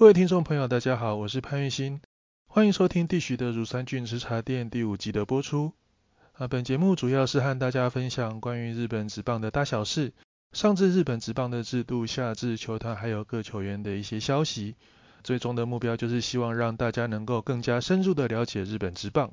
各位听众朋友，大家好，我是潘玉新，欢迎收听地徐的乳酸菌吃茶店第五集的播出。啊，本节目主要是和大家分享关于日本职棒的大小事，上至日本职棒的制度，下至球团还有各球员的一些消息。最终的目标就是希望让大家能够更加深入的了解日本职棒。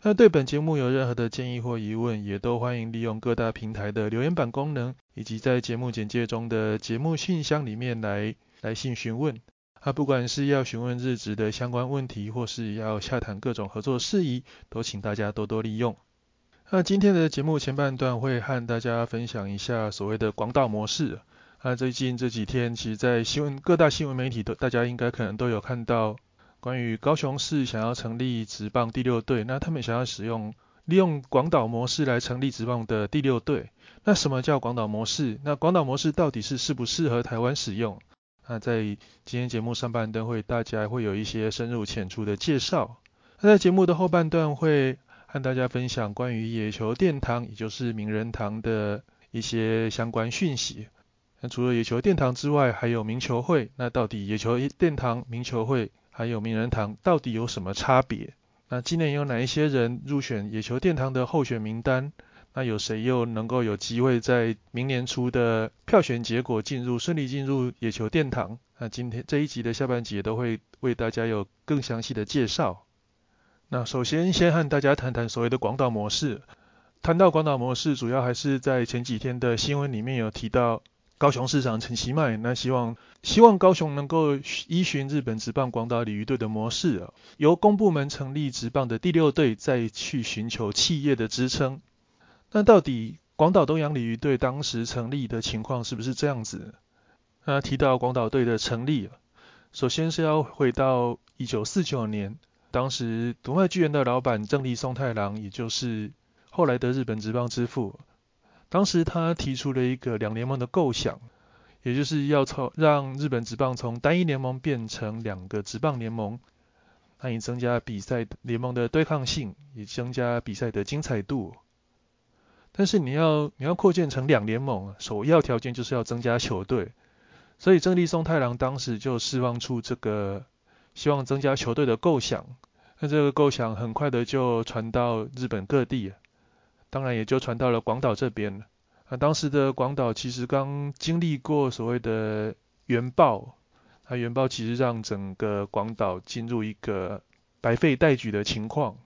那对本节目有任何的建议或疑问，也都欢迎利用各大平台的留言板功能，以及在节目简介中的节目信箱里面来来信询问。啊，不管是要询问日职的相关问题，或是要洽谈各种合作事宜，都请大家多多利用。那今天的节目前半段会和大家分享一下所谓的广岛模式。那，最近这几天，其实在新闻各大新闻媒体都，大家应该可能都有看到关于高雄市想要成立职棒第六队，那他们想要使用利用广岛模式来成立职棒的第六队。那什么叫广岛模式？那广岛模式到底是适不适合台湾使用？那在今天节目上半段会大家会有一些深入浅出的介绍。那在节目的后半段会和大家分享关于野球殿堂，也就是名人堂的一些相关讯息。那除了野球殿堂之外，还有名球会。那到底野球殿堂、名球会还有名人堂到底有什么差别？那今年有哪一些人入选野球殿堂的候选名单？那有谁又能够有机会在明年初的票选结果进入顺利进入野球殿堂？那今天这一集的下半集也都会为大家有更详细的介绍。那首先先和大家谈谈所谓的广岛模式。谈到广岛模式，主要还是在前几天的新闻里面有提到高雄市长陈其迈，那希望希望高雄能够依循日本职棒广岛鲤鱼队的模式，由公部门成立职棒的第六队，再去寻求企业的支撑。那到底广岛东洋鲤鱼队当时成立的情况是不是这样子？那提到广岛队的成立，首先是要回到一九四九年，当时独卖巨人的老板正立松太郎，也就是后来的日本职棒之父，当时他提出了一个两联盟的构想，也就是要从让日本职棒从单一联盟变成两个职棒联盟，那以增加比赛联盟的对抗性，也增加比赛的精彩度。但是你要你要扩建成两联盟，首要条件就是要增加球队。所以正立松太郎当时就释放出这个希望增加球队的构想。那这个构想很快的就传到日本各地，当然也就传到了广岛这边了。那当时的广岛其实刚经历过所谓的原爆，那原爆其实让整个广岛进入一个白费待举的情况。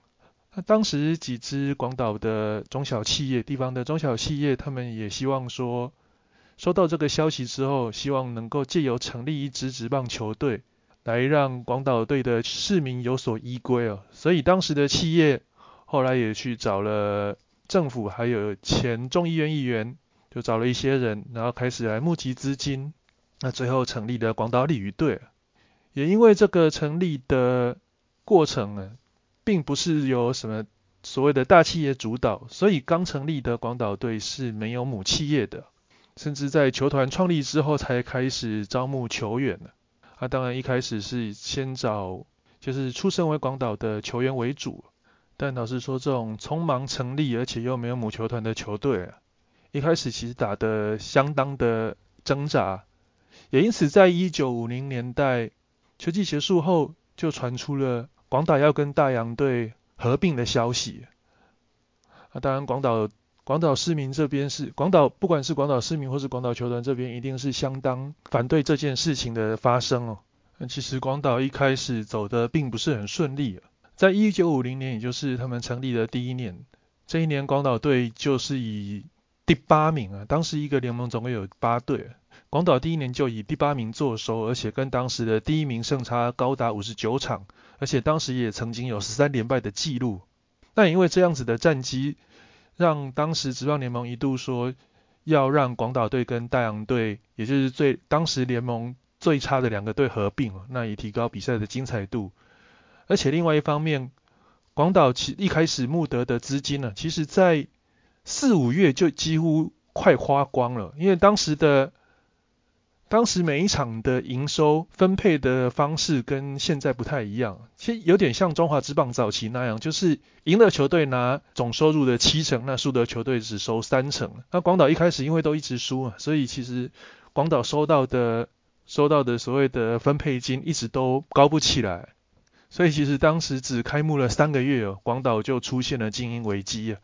那当时几支广岛的中小企业、地方的中小企业，他们也希望说，收到这个消息之后，希望能够借由成立一支职棒球队，来让广岛队的市民有所依归哦。所以当时的企业后来也去找了政府，还有前众议院议员，就找了一些人，然后开始来募集资金。那最后成立了广岛鲤鱼队。也因为这个成立的过程呢。并不是由什么所谓的大企业主导，所以刚成立的广岛队是没有母企业的，甚至在球团创立之后才开始招募球员的。啊，当然一开始是先找就是出身为广岛的球员为主，但老实说，这种匆忙成立而且又没有母球团的球队，一开始其实打得相当的挣扎，也因此在一九五零年代球季结束后，就传出了。广岛要跟大洋队合并的消息，啊，当然广岛广岛市民这边是广岛，不管是广岛市民或是广岛球团这边，一定是相当反对这件事情的发生哦。其实广岛一开始走的并不是很顺利，在一九五零年，也就是他们成立的第一年，这一年广岛队就是以第八名啊，当时一个联盟总共有八队，广岛第一年就以第八名坐收，而且跟当时的第一名胜差高达五十九场。而且当时也曾经有十三连败的记录，那因为这样子的战绩，让当时职棒联盟一度说要让广岛队跟大洋队，也就是最当时联盟最差的两个队合并，那以提高比赛的精彩度。而且另外一方面，广岛其一开始募得的资金呢，其实在四五月就几乎快花光了，因为当时的。当时每一场的营收分配的方式跟现在不太一样，其实有点像中华之棒早期那样，就是赢的球队拿总收入的七成，那输的球队只收三成。那广岛一开始因为都一直输嘛，所以其实广岛收到的收到的所谓的分配金一直都高不起来，所以其实当时只开幕了三个月哦，广岛就出现了经营危机啊，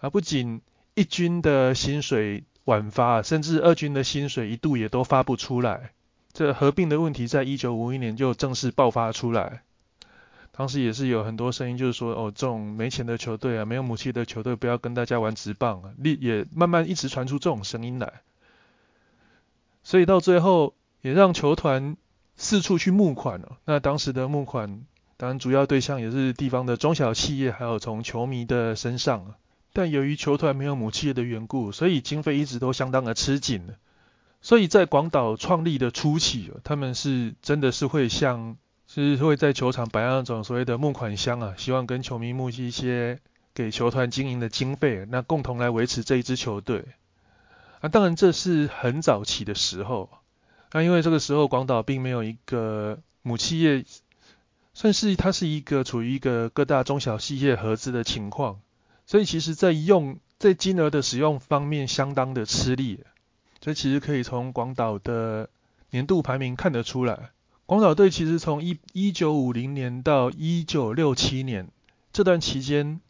而不仅一军的薪水晚发，甚至二军的薪水一度也都发不出来，这合并的问题在一九五一年就正式爆发出来。当时也是有很多声音，就是说，哦，这种没钱的球队啊，没有母气的球队，不要跟大家玩直棒啊，也也慢慢一直传出这种声音来。所以到最后，也让球团四处去募款了。那当时的募款，当然主要对象也是地方的中小企业，还有从球迷的身上。但由于球团没有母企业的缘故，所以经费一直都相当的吃紧。所以在广岛创立的初期，他们是真的是会像。是会在球场摆那种所谓的募款箱啊，希望跟球迷募集一些给球团经营的经费，那共同来维持这一支球队。啊，当然这是很早期的时候，那因为这个时候广岛并没有一个母企业，算是它是一个处于一个各大中小企业合资的情况，所以其实在用在金额的使用方面相当的吃力，所以其实可以从广岛的年度排名看得出来。广岛队其实从一一九五零年到一九六七年这段期间，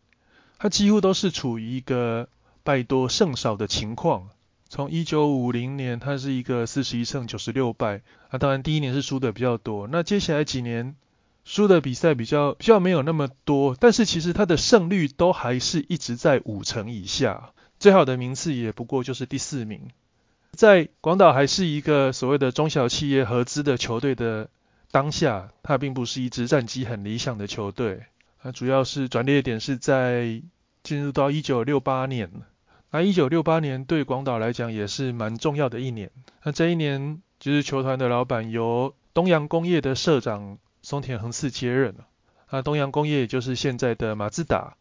他几乎都是处于一个败多胜少的情况。从一九五零年，他是一个四十一胜九十六败，那当然第一年是输的比较多。那接下来几年输的比赛比较比较没有那么多，但是其实他的胜率都还是一直在五成以下，最好的名次也不过就是第四名。在广岛还是一个所谓的中小企业合资的球队的当下，它并不是一支战绩很理想的球队。它主要是转捩点是在进入到一九六八年。那一九六八年对广岛来讲也是蛮重要的一年。那这一年就是球团的老板由东洋工业的社长松田恒次接任了。那东洋工业也就是现在的马自达。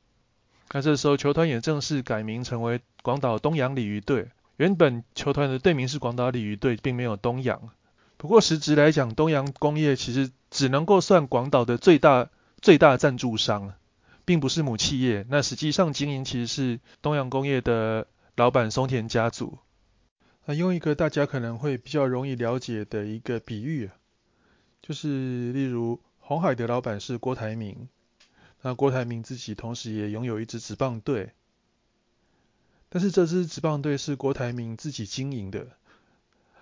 那这时候球团也正式改名成为广岛东洋鲤鱼队。原本球团的队名是广岛鲤鱼队，并没有东洋。不过实质来讲，东洋工业其实只能够算广岛的最大最大赞助商，并不是母企业。那实际上经营其实是东洋工业的老板松田家族。那用一个大家可能会比较容易了解的一个比喻，就是例如红海的老板是郭台铭，那郭台铭自己同时也拥有一支职棒队。但是这支职棒队是郭台铭自己经营的，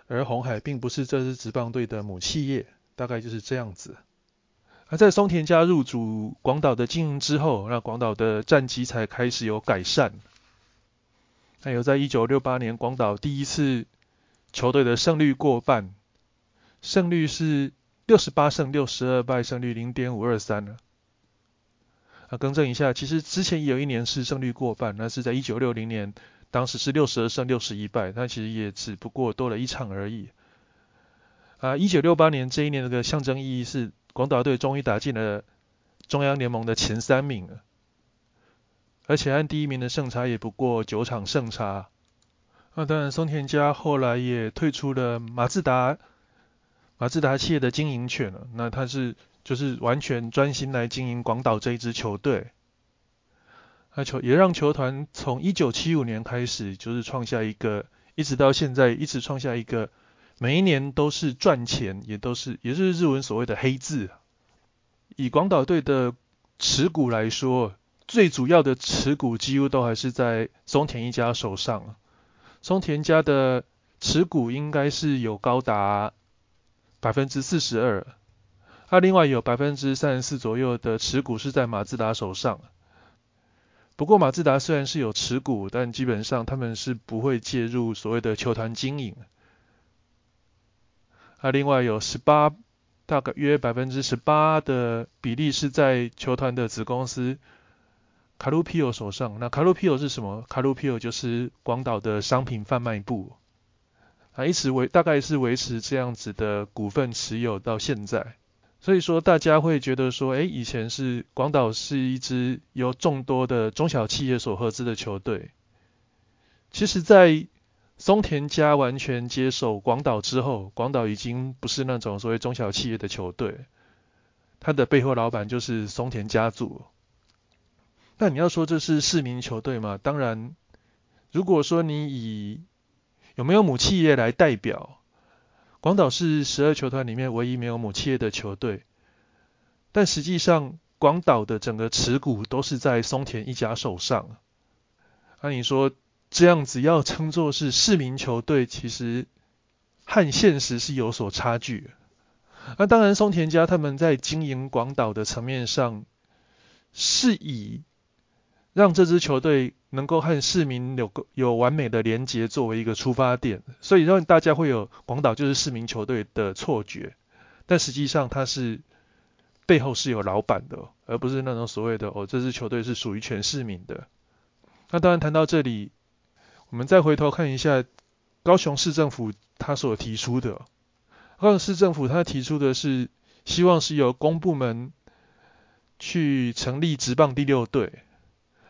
而红海并不是这支职棒队的母企业，大概就是这样子。而在松田家入主广岛的经营之后，那广岛的战绩才开始有改善。还有在一九六八年，广岛第一次球队的胜率过半，胜率是六十八胜六十二败，胜率零点五二三。啊，更正一下，其实之前也有一年是胜率过半，那是在一九六零年，当时是六十二胜六十一败，但其实也只不过多了一场而已。啊，一九六八年这一年这个象征意义是广岛队终于打进了中央联盟的前三名了，而且按第一名的胜差也不过九场胜差。那当然，松田家后来也退出了马自达马自达企业的经营权了，那他是。就是完全专心来经营广岛这一支球队，那球也让球团从一九七五年开始，就是创下一个，一直到现在一直创下一个，每一年都是赚钱，也都是也是日文所谓的黑字。以广岛队的持股来说，最主要的持股几乎都还是在松田一家手上，松田家的持股应该是有高达百分之四十二。他另外有百分之三十四左右的持股是在马自达手上，不过马自达虽然是有持股，但基本上他们是不会介入所谓的球团经营。他另外有十八，大概约百分之十八的比例是在球团的子公司卡路皮欧手上。那卡路皮欧是什么？卡路皮欧就是广岛的商品贩卖部，啊，一直维大概是维持这样子的股份持有到现在。所以说，大家会觉得说，哎，以前是广岛是一支由众多的中小企业所合资的球队。其实，在松田家完全接手广岛之后，广岛已经不是那种所谓中小企业的球队，他的背后老板就是松田家族。那你要说这是市民球队吗？当然，如果说你以有没有母企业来代表？广岛是十二球团里面唯一没有母企业的球队，但实际上广岛的整个持股都是在松田一家手上。那你说这样子要称作是市民球队，其实和现实是有所差距。那当然，松田家他们在经营广岛的层面上，是以让这支球队能够和市民有个有完美的连结作为一个出发点，所以让大家会有广岛就是市民球队的错觉。但实际上，它是背后是有老板的，而不是那种所谓的哦，这支球队是属于全市民的。那当然，谈到这里，我们再回头看一下高雄市政府他所提出的。高雄市政府他提出的是，希望是由公部门去成立职棒第六队，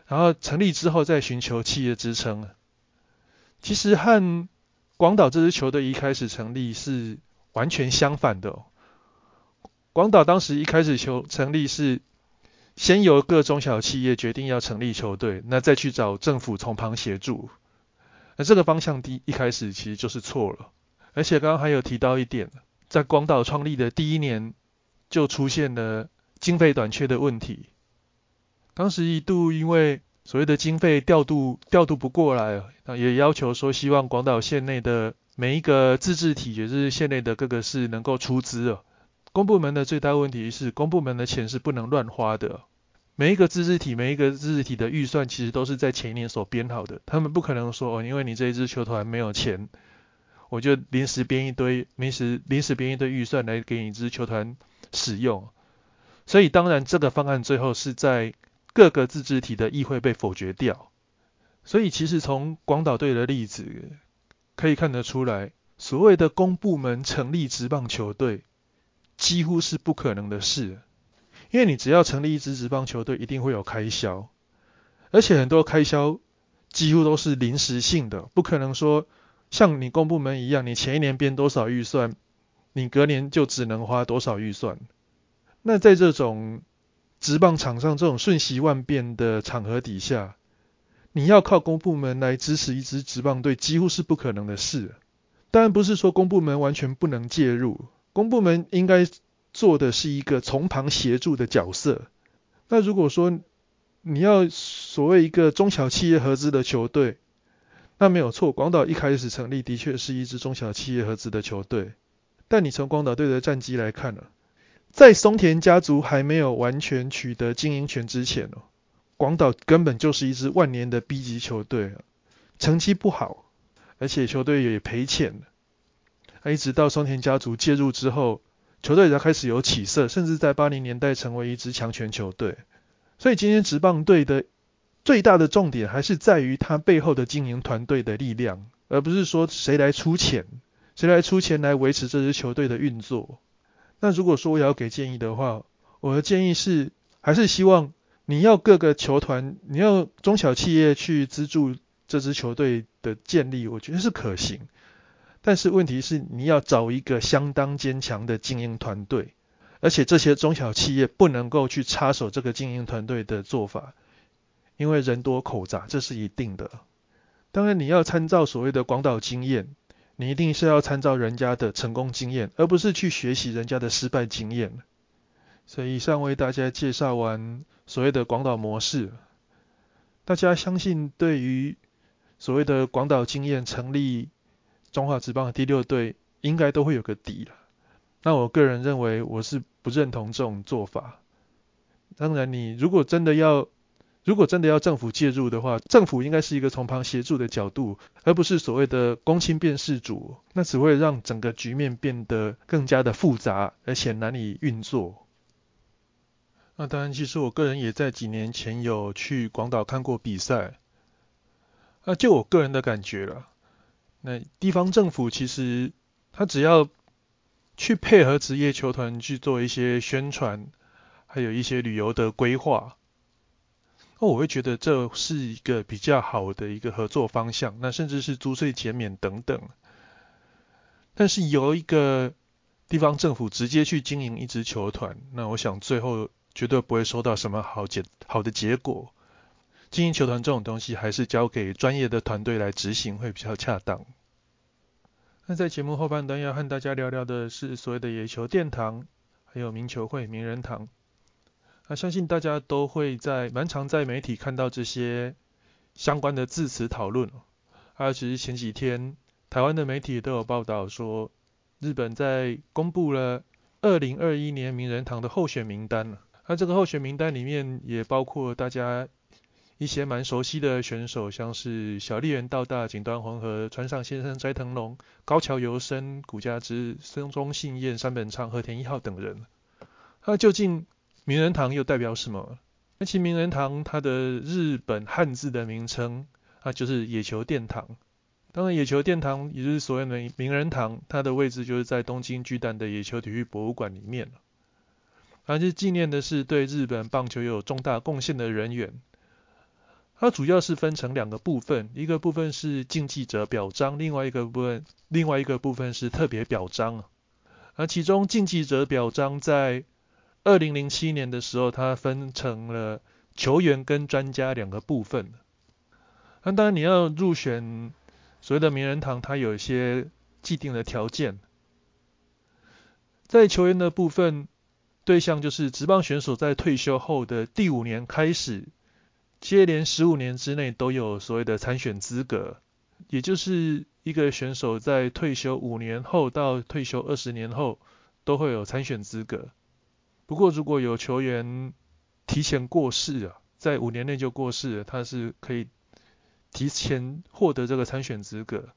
然后成立之后再寻求企业支撑。其实和广岛这支球队一开始成立是完全相反的。广岛当时一开始球成立是先由各中小企业决定要成立球队，那再去找政府从旁协助。那这个方向第一开始其实就是错了。而且刚刚还有提到一点，在广岛创立的第一年就出现了经费短缺的问题。当时一度因为所谓的经费调度调度不过来，那也要求说希望广岛县内的每一个自治体，也就是县内的各个市能够出资哦。公部门的最大问题是，公部门的钱是不能乱花的。每一个自治体，每一个自治体的预算其实都是在前一年所编好的，他们不可能说哦，因为你这一支球团没有钱。我就临时编一堆，临时临时编一堆预算来给你一支球团使用，所以当然这个方案最后是在各个自治体的议会被否决掉。所以其实从广岛队的例子可以看得出来，所谓的公部门成立职棒球队几乎是不可能的事，因为你只要成立一支职棒球队，一定会有开销，而且很多开销几乎都是临时性的，不可能说。像你公部门一样，你前一年编多少预算，你隔年就只能花多少预算。那在这种职棒场上这种瞬息万变的场合底下，你要靠公部门来支持一支职棒队，几乎是不可能的事。当然不是说公部门完全不能介入，公部门应该做的是一个从旁协助的角色。那如果说你要所谓一个中小企业合资的球队，那没有错，广岛一开始成立的确是一支中小企业合资的球队。但你从广岛队的战绩来看呢，在松田家族还没有完全取得经营权之前哦，广岛根本就是一支万年的 B 级球队，成绩不好，而且球队也赔钱。一直到松田家族介入之后，球队才开始有起色，甚至在八零年代成为一支强权球队。所以今天职棒队的。最大的重点还是在于他背后的经营团队的力量，而不是说谁来出钱，谁来出钱来维持这支球队的运作。那如果说我要给建议的话，我的建议是，还是希望你要各个球团，你要中小企业去资助这支球队的建立，我觉得是可行。但是问题是，你要找一个相当坚强的经营团队，而且这些中小企业不能够去插手这个经营团队的做法。因为人多口杂，这是一定的。当然，你要参照所谓的广岛经验，你一定是要参照人家的成功经验，而不是去学习人家的失败经验。所以，以上为大家介绍完所谓的广岛模式，大家相信对于所谓的广岛经验成立中华职棒的第六队，应该都会有个底了。那我个人认为，我是不认同这种做法。当然，你如果真的要，如果真的要政府介入的话，政府应该是一个从旁协助的角度，而不是所谓的公亲变事主，那只会让整个局面变得更加的复杂，而且难以运作。那当然，其实我个人也在几年前有去广岛看过比赛。那就我个人的感觉了，那地方政府其实他只要去配合职业球团去做一些宣传，还有一些旅游的规划。那我会觉得这是一个比较好的一个合作方向，那甚至是租税减免等等。但是由一个地方政府直接去经营一支球团，那我想最后绝对不会收到什么好结好的结果。经营球团这种东西，还是交给专业的团队来执行会比较恰当。那在节目后半段要和大家聊聊的是所谓的野球殿堂，还有名球会、名人堂。那相信大家都会在蛮常在媒体看到这些相关的字词讨论。而其实前几天台湾的媒体都有报道说，日本在公布了二零二一年名人堂的候选名单。那这个候选名单里面也包括大家。一些蛮熟悉的选手，像是小笠原道大、井端弘和、川上先生、斋藤龙、高桥由生、古家之、森中信彦、山本昌、和田一号等人。那究竟名人堂又代表什么？那其名人堂它的日本汉字的名称啊，就是野球殿堂。当然，野球殿堂也就是所谓的名人堂，它的位置就是在东京巨蛋的野球体育博物馆里面。而且纪念的是对日本棒球有重大贡献的人员。它主要是分成两个部分，一个部分是竞技者表彰，另外一个部分，另外一个部分是特别表彰。而其中竞技者表彰在二零零七年的时候，它分成了球员跟专家两个部分。那当然你要入选所谓的名人堂，它有一些既定的条件。在球员的部分，对象就是职棒选手在退休后的第五年开始。接连十五年之内都有所谓的参选资格，也就是一个选手在退休五年后到退休二十年后都会有参选资格。不过如果有球员提前过世啊，在五年内就过世了，他是可以提前获得这个参选资格。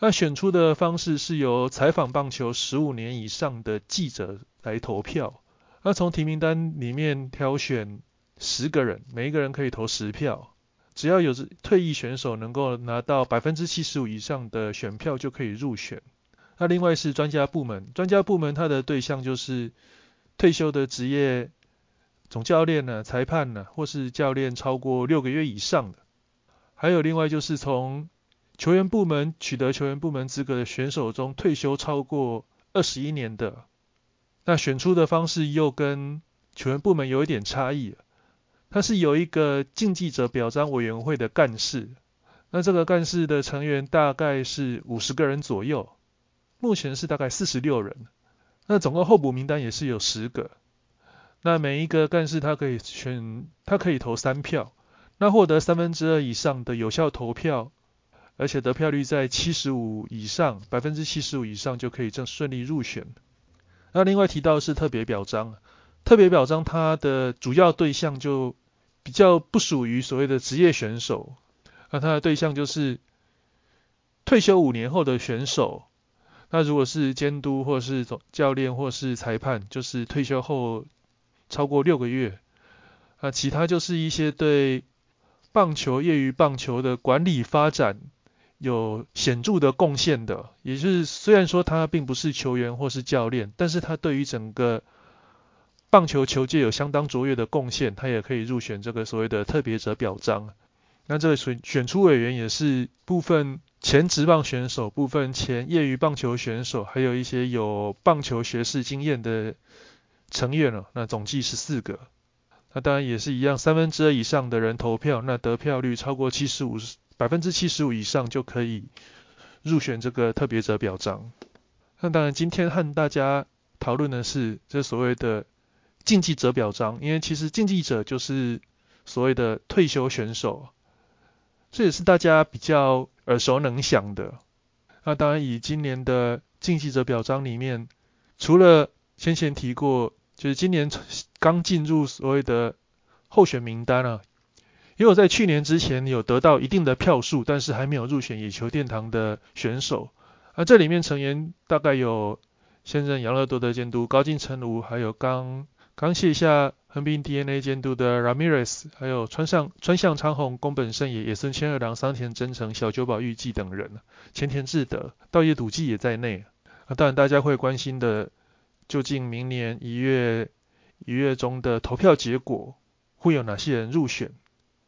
那选出的方式是由采访棒球十五年以上的记者来投票，那从提名单里面挑选。十个人，每一个人可以投十票，只要有退役选手能够拿到百分之七十五以上的选票就可以入选。那另外是专家部门，专家部门它的对象就是退休的职业总教练呢、裁判呢，或是教练超过六个月以上的。还有另外就是从球员部门取得球员部门资格的选手中退休超过二十一年的。那选出的方式又跟球员部门有一点差异。他是有一个竞技者表彰委员会的干事，那这个干事的成员大概是五十个人左右，目前是大概四十六人，那总共候补名单也是有十个，那每一个干事他可以选，他可以投三票，那获得三分之二以上的有效投票，而且得票率在七十五以上，百分之七十五以上就可以正顺利入选。那另外提到是特别表彰。特别表彰他的主要对象就比较不属于所谓的职业选手，那他的对象就是退休五年后的选手。那如果是监督或是总教练或是裁判，就是退休后超过六个月。啊，其他就是一些对棒球业余棒球的管理发展有显著的贡献的，也就是虽然说他并不是球员或是教练，但是他对于整个棒球球界有相当卓越的贡献，他也可以入选这个所谓的特别者表彰。那这个选选出委员也是部分前职棒选手、部分前业余棒球选手，还有一些有棒球学士经验的成员了。那总计是四个。那当然也是一样，三分之二以上的人投票，那得票率超过七十五百分之七十五以上就可以入选这个特别者表彰。那当然今天和大家讨论的是这所谓的。竞技者表彰，因为其实竞技者就是所谓的退休选手，这也是大家比较耳熟能详的。那当然，以今年的竞技者表彰里面，除了先前提过，就是今年刚进入所谓的候选名单啊，也有在去年之前有得到一定的票数，但是还没有入选野球殿堂的选手。而这里面成员大概有现任养乐多的监督高进成儒，还有刚。刚卸下横滨 DNA 监督的 Ramirez，还有川上川向昌宏、宫本胜也、野村千二郎、桑田真诚、小久保裕纪等人，前田智德、道叶笃纪也在内。啊，当然大家会关心的，究竟明年一月一月中的投票结果会有哪些人入选？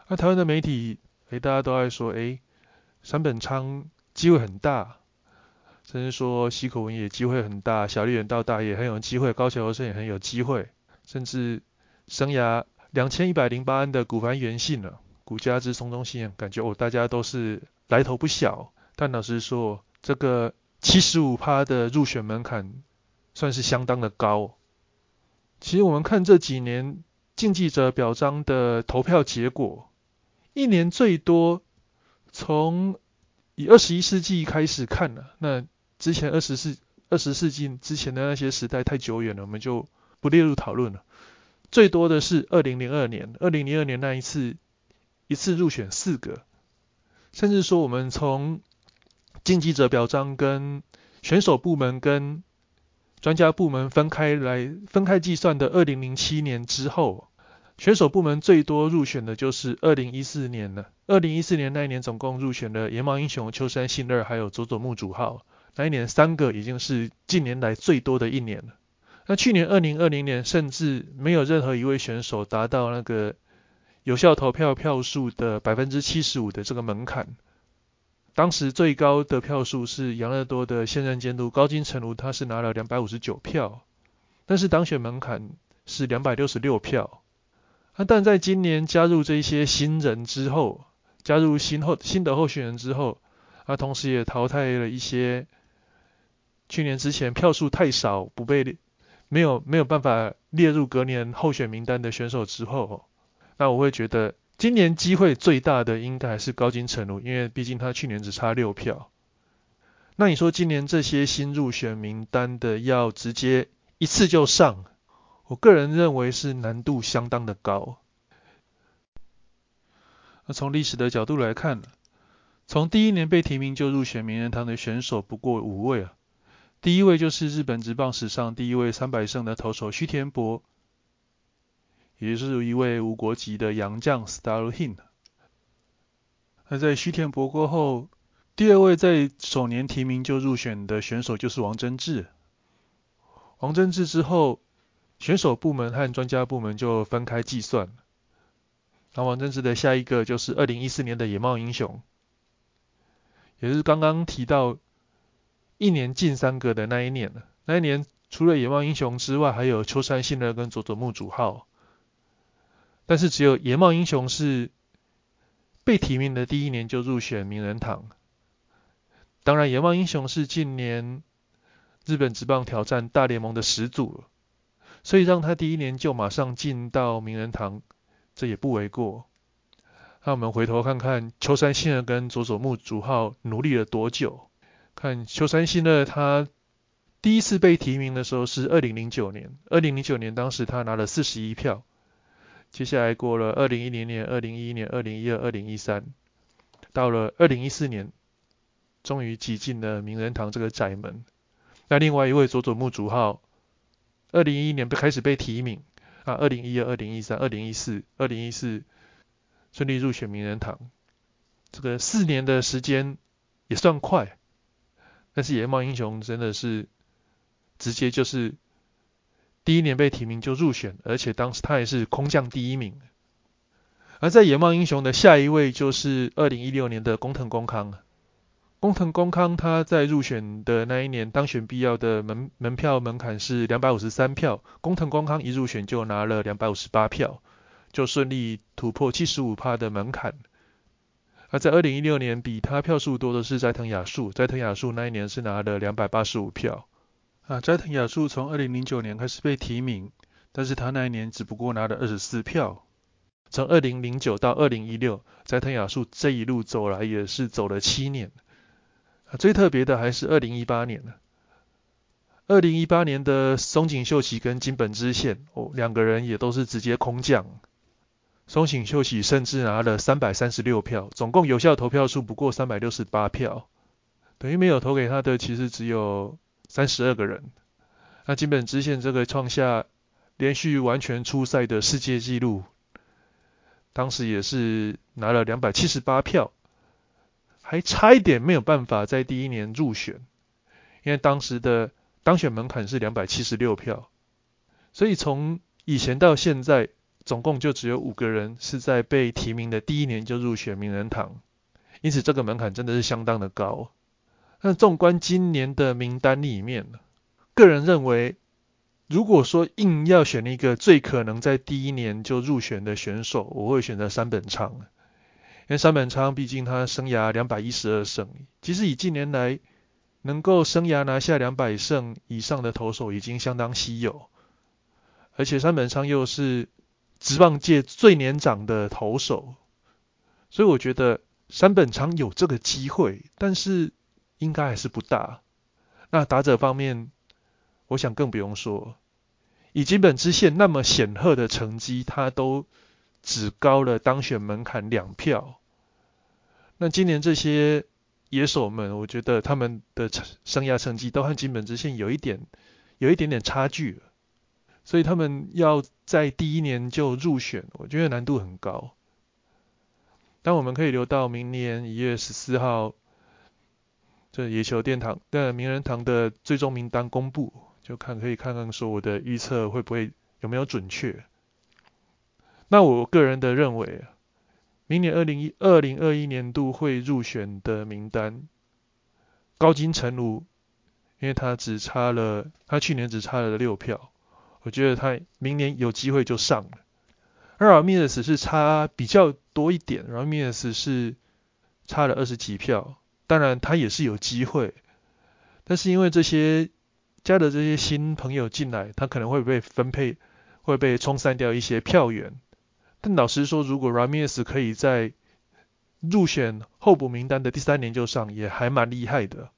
那台湾的媒体，哎，大家都爱说，哎，山本昌机会很大，甚至说西口文也机会很大，小笠原道大也很有机会，高桥和生也很有机会。甚至生涯两千一百零八安的古凡元信了，古家之松中信，感觉哦，大家都是来头不小。但老实说，这个七十五趴的入选门槛，算是相当的高。其实我们看这几年竞技者表彰的投票结果，一年最多从以二十一世纪开始看了，那之前二十世二十世纪之前的那些时代太久远了，我们就不列入讨论了。最多的是二零零二年，二零零二年那一次，一次入选四个，甚至说我们从竞技者表彰跟选手部门跟专家部门分开来分开计算的二零零七年之后，选手部门最多入选的就是二零一四年了。二零一四年那一年总共入选了野猫英雄、秋山信二还有佐佐木主浩，那一年三个已经是近年来最多的一年了。那去年二零二零年甚至没有任何一位选手达到那个有效投票票数的百分之七十五的这个门槛。当时最高的票数是养乐多的现任监督高金成儒，他是拿了两百五十九票，但是当选门槛是两百六十六票。啊，但在今年加入这些新人之后，加入新后新的候选人之后，啊，同时也淘汰了一些去年之前票数太少不被没有没有办法列入隔年候选名单的选手之后，那我会觉得。今年机会最大的应该还是高金城儒，因为毕竟他去年只差六票。那你说今年这些新入选名单的要直接一次就上，我个人认为是难度相当的高。那从历史的角度来看，从第一年被提名就入选名人堂的选手不过五位啊。第一位就是日本职棒史上第一位三百胜的投手须田博。也是一位无国籍的洋将 Starlin。那在须田博过后，第二位在首年提名就入选的选手就是王贞治。王贞治之后，选手部门和专家部门就分开计算。那王贞治的下一个就是二零一四年的野茂英雄，也是刚刚提到一年进三个的那一年。那一年除了野茂英雄之外，还有秋山信二跟佐佐木主浩。但是只有野茂英雄是被提名的第一年就入选名人堂。当然，野茂英雄是近年日本职棒挑战大联盟的始祖，所以让他第一年就马上进到名人堂，这也不为过。那我们回头看看秋山信二跟佐佐木主浩努力了多久？看秋山信乐他第一次被提名的时候是二零零九年，二零零九年当时他拿了四十一票。接下来过了二零一零年、二零一一年、二零一二、二零一三，到了二零一四年，终于挤进了名人堂这个窄门。那另外一位佐佐木主浩，二零一一年被开始被提名，啊，二零一二、二零一三、二零一四、二零一四顺利入选名人堂。这个四年的时间也算快，但是野茂英雄真的是直接就是。第一年被提名就入选，而且当时他也是空降第一名。而在野茂英雄的下一位就是二零一六年的工藤公康。工藤公康他在入选的那一年当选必要的门门票门槛是两百五十三票，工藤公康一入选就拿了两百五十八票，就顺利突破七十五趴的门槛。而在二零一六年比他票数多的是斋藤雅树，斋藤雅树那一年是拿了两百八十五票。啊，斋藤雅树从二零零九年开始被提名，但是他那一年只不过拿了二十四票。从二零零九到二零一六，斋藤雅树这一路走来也是走了七年。啊，最特别的还是二零一八年。二零一八年的松井秀喜跟金本知宪，哦，两个人也都是直接空降。松井秀喜甚至拿了三百三十六票，总共有效投票数不过三百六十八票，等于没有投给他的其实只有。三十二个人，那金本知宪这个创下连续完全出赛的世界纪录，当时也是拿了两百七十八票，还差一点没有办法在第一年入选，因为当时的当选门槛是两百七十六票，所以从以前到现在，总共就只有五个人是在被提名的第一年就入选名人堂，因此这个门槛真的是相当的高。那纵观今年的名单里面，个人认为，如果说硬要选一个最可能在第一年就入选的选手，我会选择山本昌。因为山本昌毕竟他生涯两百一十二胜，其实以近年来能够生涯拿下两百胜以上的投手已经相当稀有，而且山本昌又是职棒界最年长的投手，所以我觉得山本昌有这个机会，但是应该还是不大。那打者方面，我想更不用说，以金本知线那么显赫的成绩，他都只高了当选门槛两票。那今年这些野手们，我觉得他们的生涯成绩都和金本知线有一点有一点点差距，所以他们要在第一年就入选，我觉得难度很高。但我们可以留到明年一月十四号，这野球殿堂的名人堂的最终名单公布，就看可以看看说我的预测会不会有没有准确。那我个人的认为。明年二零一二零二一年度会入选的名单，高金城儒，因为他只差了，他去年只差了六票，我觉得他明年有机会就上了。而尔米尔斯是差比较多一点，而米尔斯是差了二十几票，当然他也是有机会，但是因为这些加的这些新朋友进来，他可能会被分配，会被冲散掉一些票源。但老实说，如果 Ramirez 可以在入选候补名单的第三年就上，也还蛮厉害的。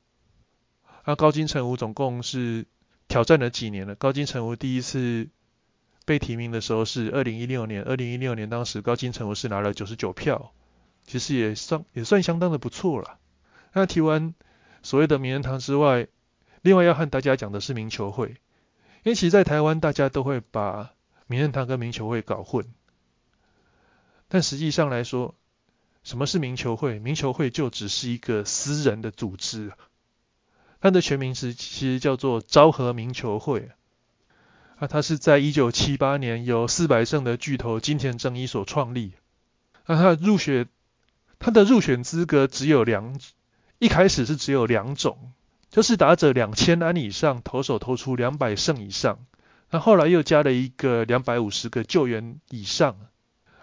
那高金城武总共是挑战了几年了？高金城武第一次被提名的时候是二零一六年，二零一六年当时高金城武是拿了九十九票，其实也算也算相当的不错了。那提完所谓的名人堂之外，另外要和大家讲的是名球会，因为其实在台湾大家都会把名人堂跟名球会搞混。但实际上来说，什么是名球会？名球会就只是一个私人的组织，它的全名是其实叫做昭和民球会。啊，它是在一九七八年由四百胜的巨头金田正一所创立。那它入选，它的入选资格只有两，一开始是只有两种，就是打者两千安以上，投手投出两百胜以上。那后来又加了一个两百五十个救援以上。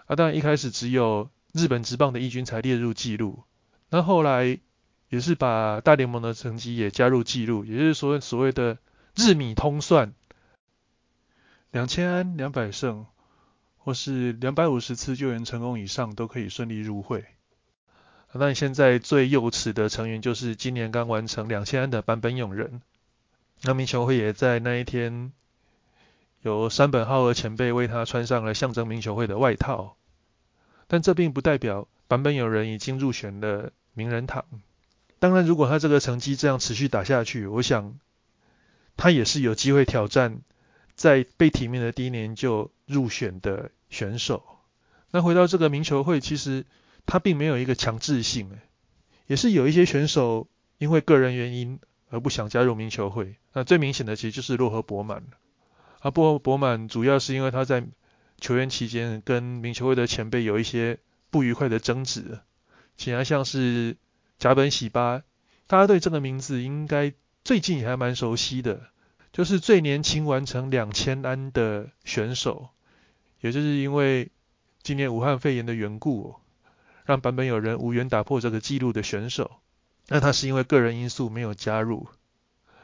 啊，当然一开始只有日本职棒的义军才列入记录，那后来也是把大联盟的成绩也加入记录，也就是说所谓的日米通算，两千安、两百胜或是两百五十次救援成功以上都可以顺利入会。那你现在最幼齿的成员就是今年刚完成两千安的坂本勇人，那民球会也在那一天由山本浩二前辈为他穿上了象征民球会的外套。但这并不代表版本有人已经入选了名人堂。当然，如果他这个成绩这样持续打下去，我想他也是有机会挑战在被提名的第一年就入选的选手。那回到这个名球会，其实他并没有一个强制性，也是有一些选手因为个人原因而不想加入名球会。那最明显的其实就是洛河博满。啊，洛河博满主要是因为他在球员期间跟名球会的前辈有一些不愉快的争执，其他像是甲本喜八，大家对这个名字应该最近也还蛮熟悉的，就是最年轻完成两千安的选手，也就是因为今年武汉肺炎的缘故，让版本有人无缘打破这个纪录的选手，那他是因为个人因素没有加入，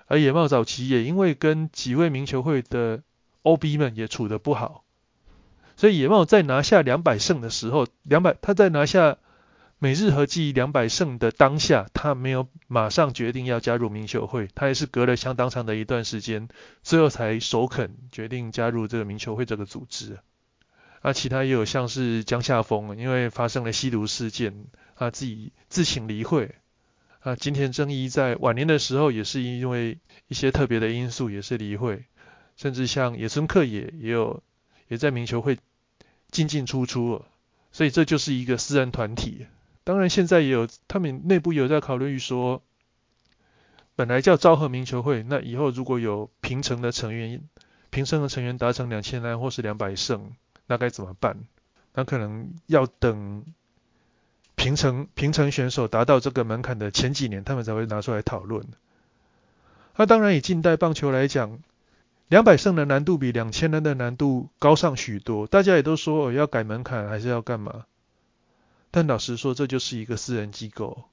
而野茂早期也因为跟几位名球会的 OB 们也处得不好。所以野茂在拿下两百胜的时候，两百他在拿下每日合计两百胜的当下，他没有马上决定要加入民球会，他也是隔了相当长的一段时间，最后才首肯决定加入这个民球会这个组织。啊，其他也有像是江夏峰，因为发生了吸毒事件，啊自己自请离会。啊，金田正一在晚年的时候也是因为一些特别的因素也是离会，甚至像野村克也也有。也在民球会进进出出，所以这就是一个私人团体。当然，现在也有他们内部有在考虑说，本来叫昭和民球会，那以后如果有平成的成员，平成的成员达成两千人或是两百胜，那该怎么办？那可能要等平成平成选手达到这个门槛的前几年，他们才会拿出来讨论。那当然，以近代棒球来讲。两百胜的难度比两千人的难度高上许多，大家也都说要改门槛还是要干嘛？但老实说，这就是一个私人机构，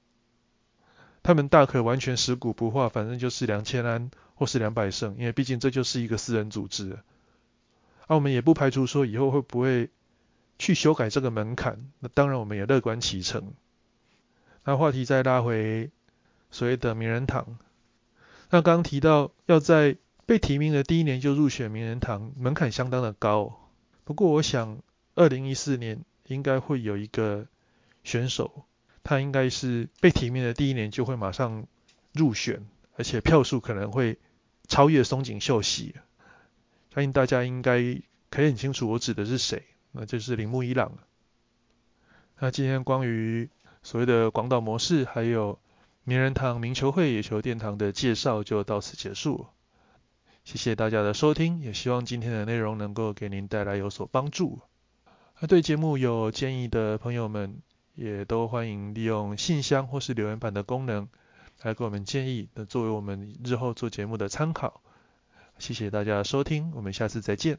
他们大可完全食古不化，反正就是两千安或是两百胜，因为毕竟这就是一个私人组织。啊，我们也不排除说以后会不会去修改这个门槛，那当然我们也乐观其成。那话题再拉回所谓的名人堂，那刚刚提到要在被提名的第一年就入选名人堂，门槛相当的高。不过我想，二零一四年应该会有一个选手，他应该是被提名的第一年就会马上入选，而且票数可能会超越松井秀喜。相信大家应该可以很清楚我指的是谁，那就是铃木一朗。那今天关于所谓的广岛模式，还有名人堂、名球会、野球殿堂的介绍就到此结束。谢谢大家的收听，也希望今天的内容能够给您带来有所帮助。那对节目有建议的朋友们，也都欢迎利用信箱或是留言板的功能来给我们建议，那作为我们日后做节目的参考。谢谢大家的收听，我们下次再见。